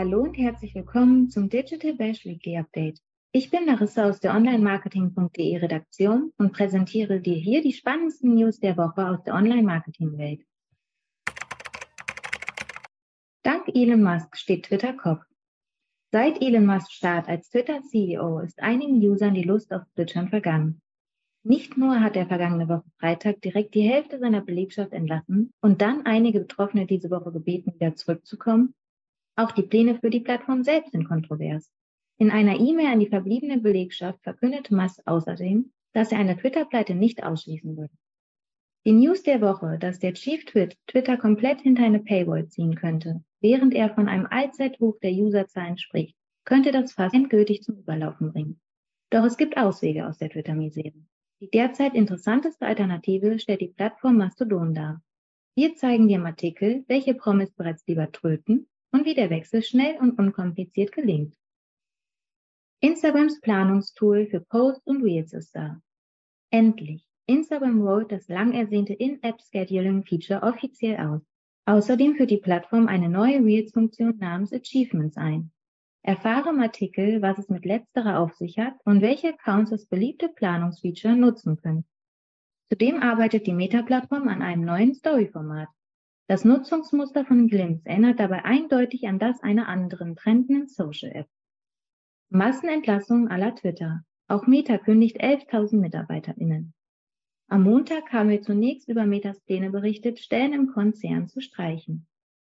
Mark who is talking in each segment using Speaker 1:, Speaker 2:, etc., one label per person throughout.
Speaker 1: Hallo und herzlich willkommen zum Digital Bash Weekly Update. Ich bin Larissa aus der Online-Marketing.de Redaktion und präsentiere dir hier die spannendsten News der Woche aus der Online-Marketing-Welt. Dank Elon Musk steht Twitter Kopf. Seit Elon Musks Start als Twitter-CEO ist einigen Usern die Lust auf Twitchern vergangen. Nicht nur hat er vergangene Woche Freitag direkt die Hälfte seiner Belegschaft entlassen und dann einige Betroffene diese Woche gebeten, wieder zurückzukommen, auch die Pläne für die Plattform selbst sind kontrovers. In einer E-Mail an die verbliebene Belegschaft verkündete Musk außerdem, dass er eine Twitter-Pleite nicht ausschließen würde. Die News der Woche, dass der Chief Twit Twitter komplett hinter eine Paywall ziehen könnte, während er von einem Allzeithoch der Userzahlen spricht, könnte das fast endgültig zum Überlaufen bringen. Doch es gibt Auswege aus der Twitter-Misere. Die derzeit interessanteste Alternative stellt die Plattform Mastodon dar. Wir zeigen dir im Artikel, welche Promis bereits lieber tröten und wie der Wechsel schnell und unkompliziert gelingt. Instagrams Planungstool für Posts und Reels ist da. Endlich! Instagram rollt das lang ersehnte In-App-Scheduling-Feature offiziell aus. Außerdem führt die Plattform eine neue Reels-Funktion namens Achievements ein. Erfahre im Artikel, was es mit letzterer auf sich hat und welche Accounts das beliebte Planungsfeature nutzen können. Zudem arbeitet die Meta-Plattform an einem neuen Story-Format. Das Nutzungsmuster von Glimpse erinnert dabei eindeutig an das einer anderen trendenden Social-App. Massenentlassungen aller Twitter. Auch Meta kündigt 11.000 MitarbeiterInnen. Am Montag haben wir zunächst über Metas Pläne berichtet, Stellen im Konzern zu streichen.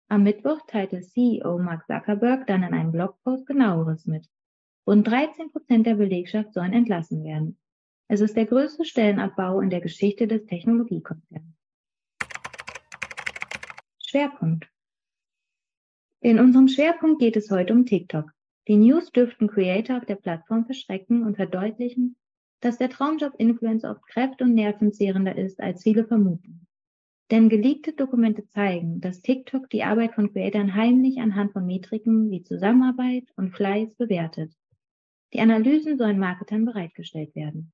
Speaker 1: Am Mittwoch teilte CEO Mark Zuckerberg dann in einem Blogpost genaueres mit. Rund 13 Prozent der Belegschaft sollen entlassen werden. Es ist der größte Stellenabbau in der Geschichte des Technologiekonzerns. Schwerpunkt. In unserem Schwerpunkt geht es heute um TikTok. Die News dürften Creator auf der Plattform verschrecken und verdeutlichen, dass der Traumjob Influencer oft kräft- und nervenzehrender ist, als viele vermuten. Denn geleakte Dokumente zeigen, dass TikTok die Arbeit von Creatoren heimlich anhand von Metriken wie Zusammenarbeit und Fleiß bewertet. Die Analysen sollen Marketern bereitgestellt werden.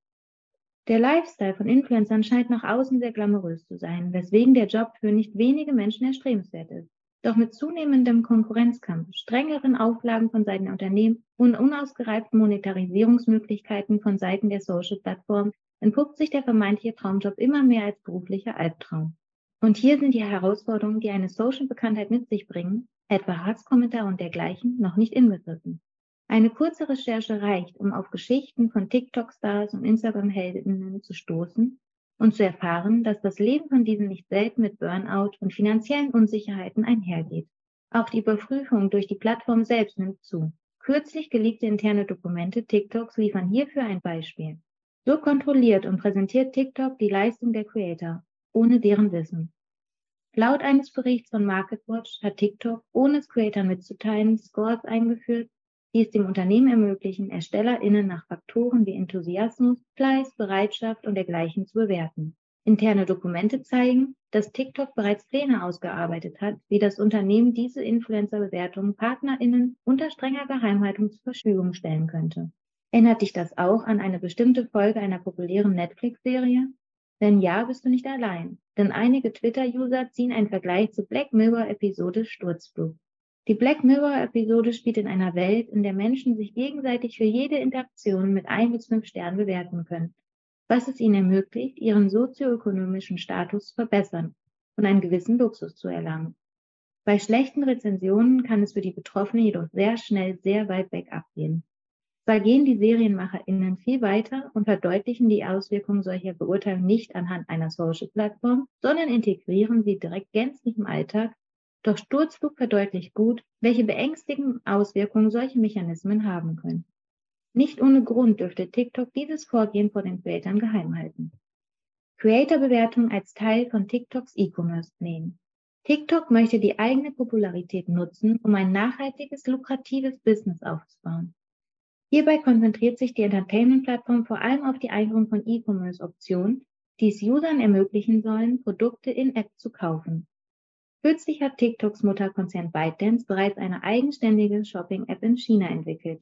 Speaker 1: Der Lifestyle von Influencern scheint nach außen sehr glamourös zu sein, weswegen der Job für nicht wenige Menschen erstrebenswert ist. Doch mit zunehmendem Konkurrenzkampf, strengeren Auflagen von Seiten der Unternehmen und unausgereiften Monetarisierungsmöglichkeiten von Seiten der Social-Plattformen entpuppt sich der vermeintliche Traumjob immer mehr als beruflicher Albtraum. Und hier sind die Herausforderungen, die eine Social-Bekanntheit mit sich bringen, etwa Hasskommentar und dergleichen, noch nicht inbegriffen. Eine kurze Recherche reicht, um auf Geschichten von TikTok-Stars und Instagram-Heldinnen zu stoßen und zu erfahren, dass das Leben von diesen nicht selten mit Burnout und finanziellen Unsicherheiten einhergeht. Auch die Überprüfung durch die Plattform selbst nimmt zu. Kürzlich geleakte interne Dokumente TikToks liefern hierfür ein Beispiel. So kontrolliert und präsentiert TikTok die Leistung der Creator, ohne deren Wissen. Laut eines Berichts von MarketWatch hat TikTok, ohne es Creator mitzuteilen, Scores eingeführt, die es dem Unternehmen ermöglichen, ErstellerInnen nach Faktoren wie Enthusiasmus, Fleiß, Bereitschaft und dergleichen zu bewerten. Interne Dokumente zeigen, dass TikTok bereits Pläne ausgearbeitet hat, wie das Unternehmen diese Influencer-Bewertungen PartnerInnen unter strenger Geheimhaltung zur Verfügung stellen könnte. Erinnert dich das auch an eine bestimmte Folge einer populären Netflix-Serie? Wenn ja, bist du nicht allein, denn einige Twitter-User ziehen einen Vergleich zur Black Mirror-Episode Sturzflug. Die Black Mirror-Episode spielt in einer Welt, in der Menschen sich gegenseitig für jede Interaktion mit ein bis fünf Sternen bewerten können, was es ihnen ermöglicht, ihren sozioökonomischen Status zu verbessern und einen gewissen Luxus zu erlangen. Bei schlechten Rezensionen kann es für die Betroffenen jedoch sehr schnell sehr weit weg abgehen. Zwar gehen die SerienmacherInnen viel weiter und verdeutlichen die Auswirkungen solcher Beurteilungen nicht anhand einer Social-Plattform, sondern integrieren sie direkt gänzlich im Alltag doch Sturzflug verdeutlicht gut, welche beängstigenden Auswirkungen solche Mechanismen haben können. Nicht ohne Grund dürfte TikTok dieses Vorgehen vor den Creatern geheim halten. Creator-Bewertung als Teil von TikToks E-Commerce-Plänen. TikTok möchte die eigene Popularität nutzen, um ein nachhaltiges, lukratives Business aufzubauen. Hierbei konzentriert sich die Entertainment-Plattform vor allem auf die Einführung von E-Commerce-Optionen, die es Usern ermöglichen sollen, Produkte in App zu kaufen. Kürzlich hat TikToks Mutterkonzern ByteDance bereits eine eigenständige Shopping-App in China entwickelt,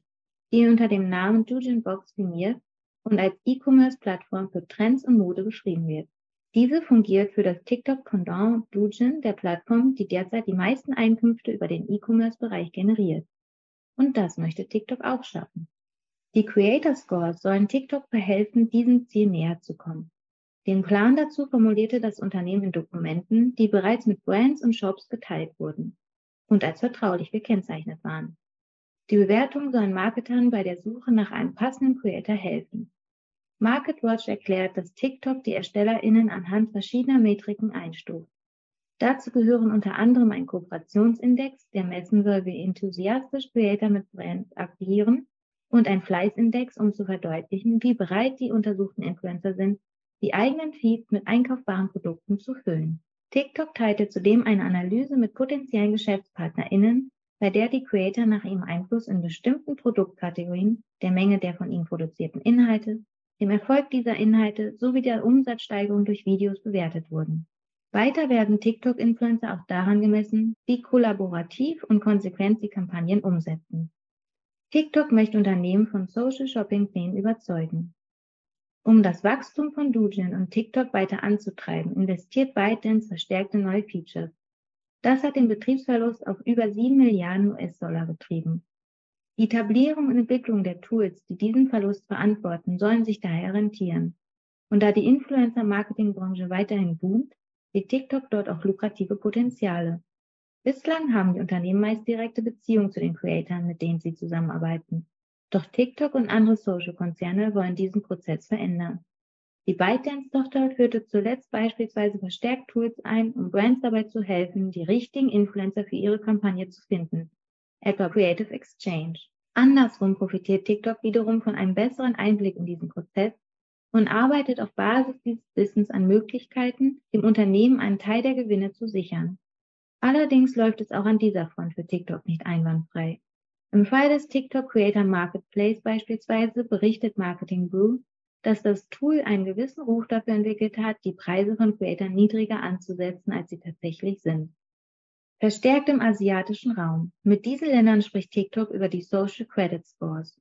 Speaker 1: die unter dem Namen Dujin Box firmiert und als E-Commerce-Plattform für Trends und Mode beschrieben wird. Diese fungiert für das TikTok-Pendant Dujin der Plattform, die derzeit die meisten Einkünfte über den E-Commerce-Bereich generiert. Und das möchte TikTok auch schaffen. Die Creator Scores sollen TikTok verhelfen, diesem Ziel näher zu kommen. Den Plan dazu formulierte das Unternehmen in Dokumenten, die bereits mit Brands und Shops geteilt wurden und als vertraulich gekennzeichnet waren. Die Bewertungen sollen Marketern bei der Suche nach einem passenden Creator helfen. MarketWatch erklärt, dass TikTok die ErstellerInnen anhand verschiedener Metriken einstuft. Dazu gehören unter anderem ein Kooperationsindex, der messen soll, wie enthusiastisch Creator mit Brands agieren, und ein Fleißindex, um zu verdeutlichen, wie bereit die untersuchten Influencer sind, die eigenen Feeds mit einkaufbaren Produkten zu füllen. TikTok teilte zudem eine Analyse mit potenziellen GeschäftspartnerInnen, bei der die Creator nach ihrem Einfluss in bestimmten Produktkategorien, der Menge der von ihnen produzierten Inhalte, dem Erfolg dieser Inhalte sowie der Umsatzsteigerung durch Videos bewertet wurden. Weiter werden TikTok-Influencer auch daran gemessen, wie kollaborativ und konsequent sie Kampagnen umsetzen. TikTok möchte Unternehmen von Social Shopping Plänen überzeugen. Um das Wachstum von Dujin und TikTok weiter anzutreiben, investiert ByteDance verstärkte neue Features. Das hat den Betriebsverlust auf über 7 Milliarden US-Dollar getrieben. Die Etablierung und Entwicklung der Tools, die diesen Verlust verantworten, sollen sich daher rentieren. Und da die Influencer-Marketing-Branche weiterhin boomt, sieht TikTok dort auch lukrative Potenziale. Bislang haben die Unternehmen meist direkte Beziehungen zu den Creatoren, mit denen sie zusammenarbeiten. Doch TikTok und andere Social-Konzerne wollen diesen Prozess verändern. Die ByteDance-Tochter führte zuletzt beispielsweise verstärkt Tools ein, um Brands dabei zu helfen, die richtigen Influencer für ihre Kampagne zu finden, etwa Creative Exchange. Andersrum profitiert TikTok wiederum von einem besseren Einblick in diesen Prozess und arbeitet auf Basis dieses Wissens an Möglichkeiten, dem Unternehmen einen Teil der Gewinne zu sichern. Allerdings läuft es auch an dieser Front für TikTok nicht einwandfrei. Im Fall des TikTok Creator Marketplace beispielsweise berichtet Marketing Brew, dass das Tool einen gewissen Ruf dafür entwickelt hat, die Preise von Creators niedriger anzusetzen, als sie tatsächlich sind. Verstärkt im asiatischen Raum. Mit diesen Ländern spricht TikTok über die Social Credit Scores.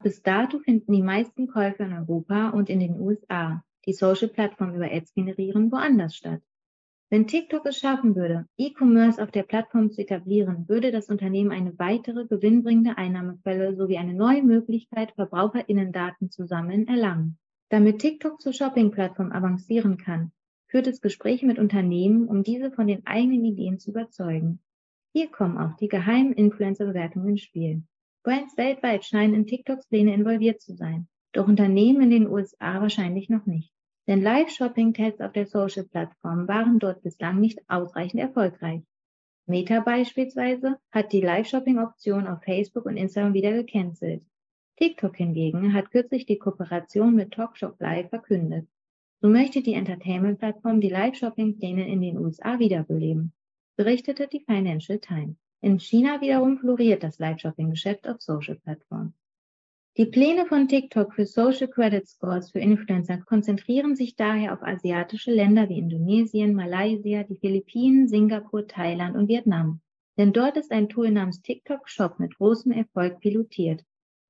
Speaker 1: Bis dato finden die meisten Käufe in Europa und in den USA, die Social-Plattformen über Ads generieren, woanders statt. Wenn TikTok es schaffen würde, E-Commerce auf der Plattform zu etablieren, würde das Unternehmen eine weitere gewinnbringende Einnahmequelle sowie eine neue Möglichkeit, VerbraucherInnen-Daten zu sammeln, erlangen. Damit TikTok zur Shopping-Plattform avancieren kann, führt es Gespräche mit Unternehmen, um diese von den eigenen Ideen zu überzeugen. Hier kommen auch die geheimen Influencer-Bewertungen ins Spiel. Brands weltweit scheinen in TikToks Pläne involviert zu sein, doch Unternehmen in den USA wahrscheinlich noch nicht. Denn Live-Shopping-Tests auf der Social-Plattform waren dort bislang nicht ausreichend erfolgreich. Meta beispielsweise hat die Live-Shopping-Option auf Facebook und Instagram wieder gecancelt. TikTok hingegen hat kürzlich die Kooperation mit TalkShop Live verkündet. So möchte die Entertainment-Plattform die Live-Shopping-Pläne in den USA wiederbeleben, berichtete die Financial Times. In China wiederum floriert das Live-Shopping-Geschäft auf Social-Plattformen. Die Pläne von TikTok für Social Credit Scores für Influencer konzentrieren sich daher auf asiatische Länder wie Indonesien, Malaysia, die Philippinen, Singapur, Thailand und Vietnam. Denn dort ist ein Tool namens TikTok Shop mit großem Erfolg pilotiert,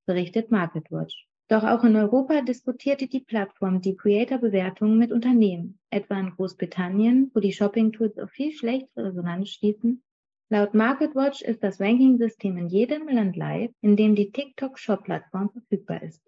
Speaker 1: berichtet MarketWatch. Doch auch in Europa diskutierte die Plattform die Creator-Bewertungen mit Unternehmen, etwa in Großbritannien, wo die Shopping-Tools auf viel schlechtere Resonanz stießen Laut MarketWatch ist das Ranking-System in jedem Land live, in dem die TikTok-Shop-Plattform verfügbar ist.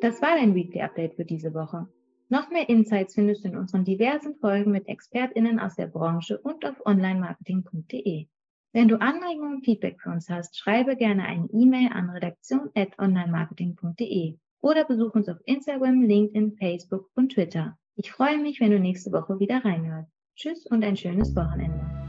Speaker 1: Das war dein Weekly Update für diese Woche. Noch mehr Insights findest du in unseren diversen Folgen mit ExpertInnen aus der Branche und auf onlinemarketing.de. Wenn du Anregungen und Feedback für uns hast, schreibe gerne eine E-Mail an redaktion.onlinemarketing.de oder besuch uns auf Instagram, LinkedIn, Facebook und Twitter. Ich freue mich, wenn du nächste Woche wieder reinhörst. Tschüss und ein schönes Wochenende.